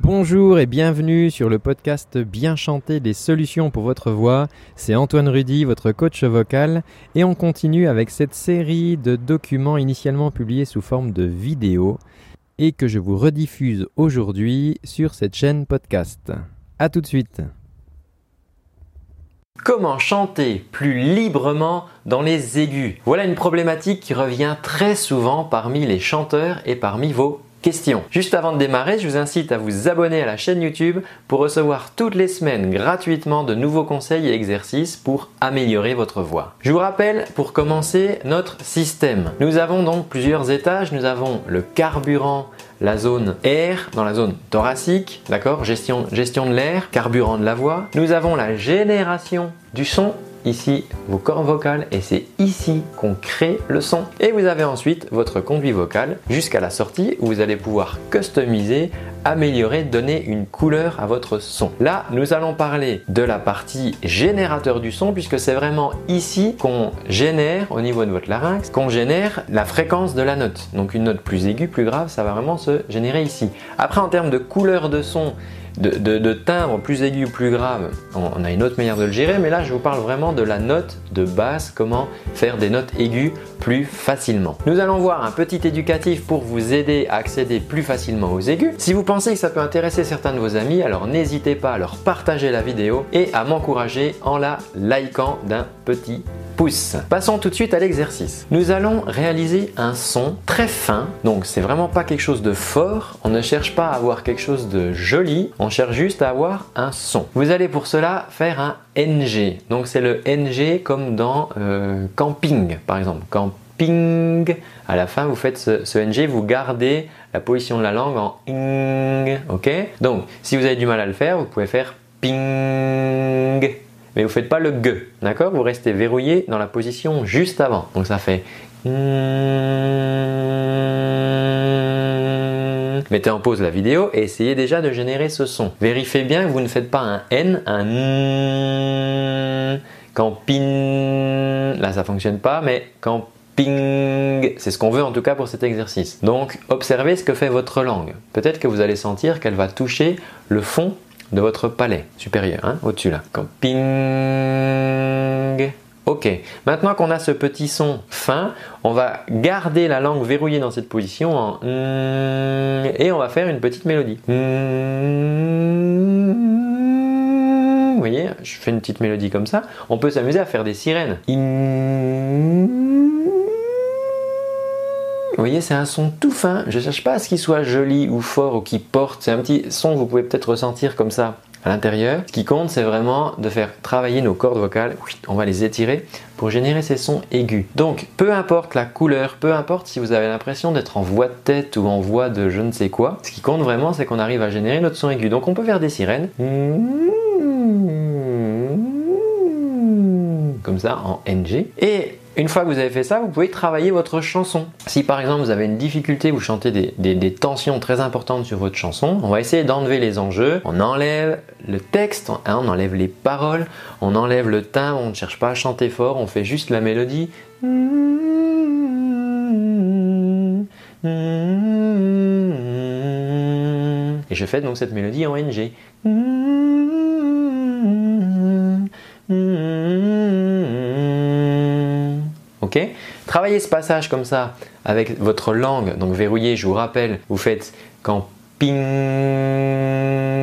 Bonjour et bienvenue sur le podcast Bien chanter des solutions pour votre voix. C'est Antoine Rudy, votre coach vocal, et on continue avec cette série de documents initialement publiés sous forme de vidéo et que je vous rediffuse aujourd'hui sur cette chaîne podcast. A tout de suite. Comment chanter plus librement dans les aigus? Voilà une problématique qui revient très souvent parmi les chanteurs et parmi vos Juste avant de démarrer, je vous incite à vous abonner à la chaîne YouTube pour recevoir toutes les semaines gratuitement de nouveaux conseils et exercices pour améliorer votre voix. Je vous rappelle pour commencer notre système. Nous avons donc plusieurs étages. Nous avons le carburant la zone air dans la zone thoracique, d'accord gestion, gestion de l'air, carburant de la voix. Nous avons la génération du son ici vos cordes vocales et c'est ici qu'on crée le son. Et vous avez ensuite votre conduit vocal jusqu'à la sortie où vous allez pouvoir customiser, améliorer, donner une couleur à votre son. Là, nous allons parler de la partie générateur du son puisque c'est vraiment ici qu'on génère au niveau de votre larynx, qu'on génère la fréquence de la note. Donc une note plus aiguë, plus grave, ça va vraiment se générer ici. Après en termes de couleur de son, de, timbre plus aigu ou plus grave, on, a une autre manière de le gérer, mais là je vous parle vraiment de la note de basse, comment faire des notes aiguës plus facilement. Nous allons voir un petit éducatif pour vous aider à accéder plus facilement aux aigus. Si vous pensez que ça peut intéresser certains de vos amis, alors n'hésitez pas à leur partager la vidéo et à m'encourager en la likant d'un petit pouce. Passons tout de suite à l'exercice. Nous allons réaliser un son très fin, donc c'est vraiment pas quelque chose de fort, on ne cherche pas à avoir quelque chose de joli, on cherche juste à avoir un son. Vous allez pour cela faire un NG, donc c'est le NG comme dans euh, camping par exemple. Camping, à la fin vous faites ce, NG, vous gardez la position de la langue en ing, ok? Donc si vous avez du mal à le faire, vous pouvez faire ping, mais vous ne faites pas le G, d'accord? Vous restez verrouillé dans la position juste avant. Donc ça fait Mettez en pause la vidéo et essayez déjà de générer ce son. Vérifiez bien que vous ne faites pas un N, un N. Quand ping, là ça fonctionne pas, mais quand ping, c'est ce qu'on veut en tout cas pour cet exercice. Donc observez ce que fait votre langue. Peut-être que vous allez sentir qu'elle va toucher le fond de votre palais supérieur, hein, au-dessus là. Ok, maintenant qu'on a ce petit son fin, on va garder la langue verrouillée dans cette position en et on va faire une petite mélodie. Vous voyez, je fais une petite mélodie comme ça. On peut s'amuser à faire des sirènes. Vous voyez, c'est un son tout fin. Je ne cherche pas à ce qu'il soit joli ou fort ou qu'il porte. C'est un petit son que vous pouvez peut-être ressentir comme ça à l'intérieur. Ce qui compte, c'est vraiment de faire travailler nos cordes vocales. On va les étirer pour générer ces sons aigus. Donc, peu importe la couleur, peu importe si vous avez l'impression d'être en voix de tête ou en voix de je ne sais quoi, ce qui compte vraiment, c'est qu'on arrive à générer notre son aigu. Donc, on peut faire des sirènes. Comme ça, en NG. Et une fois que vous avez fait ça, vous pouvez travailler votre chanson. Si par exemple vous avez une difficulté, vous chantez des, tensions très importantes sur votre chanson, on va essayer d'enlever les enjeux. On enlève le texte, hein, on enlève les paroles, on enlève le timbre, on ne cherche pas à chanter fort, on fait juste la mélodie. Et je fais donc cette mélodie en NG. Travaillez ce passage comme ça avec votre langue, donc verrouillée, je vous rappelle, vous faites quand ping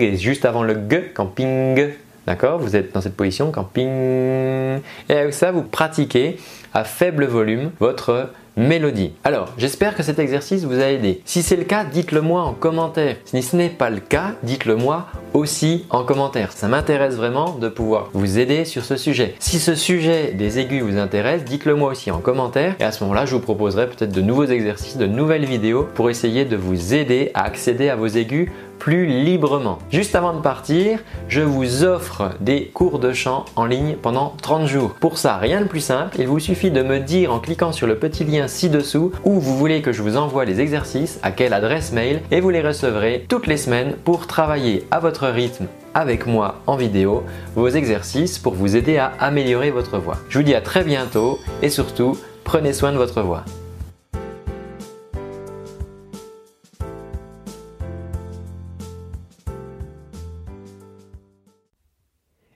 et juste avant le g, quand ping, d'accord? Vous êtes dans cette position quand ping. Et avec ça, vous pratiquez à faible volume votre mélodie. Alors, j'espère que cet exercice vous a aidé. Si c'est le cas, dites-le moi en commentaire. Si ce n'est pas le cas, dites-le moi aussi en commentaire. Ça m'intéresse vraiment de pouvoir vous aider sur ce sujet. Si ce sujet des aigus vous intéresse, dites-le moi aussi en commentaire et à ce moment-là, je vous proposerai peut-être de nouveaux exercices, de nouvelles vidéos pour essayer de vous aider à accéder à vos aigus plus librement. Juste avant de partir, je vous offre des cours de chant en ligne pendant 30 jours. Pour ça, rien de plus simple, il vous suffit de me dire en cliquant sur le petit lien ci-dessous où vous voulez que je vous envoie les exercices, à quelle adresse mail, et vous les recevrez toutes les semaines pour travailler à votre rythme avec moi en vidéo vos exercices pour vous aider à améliorer votre voix. Je vous dis à très bientôt et surtout, prenez soin de votre voix.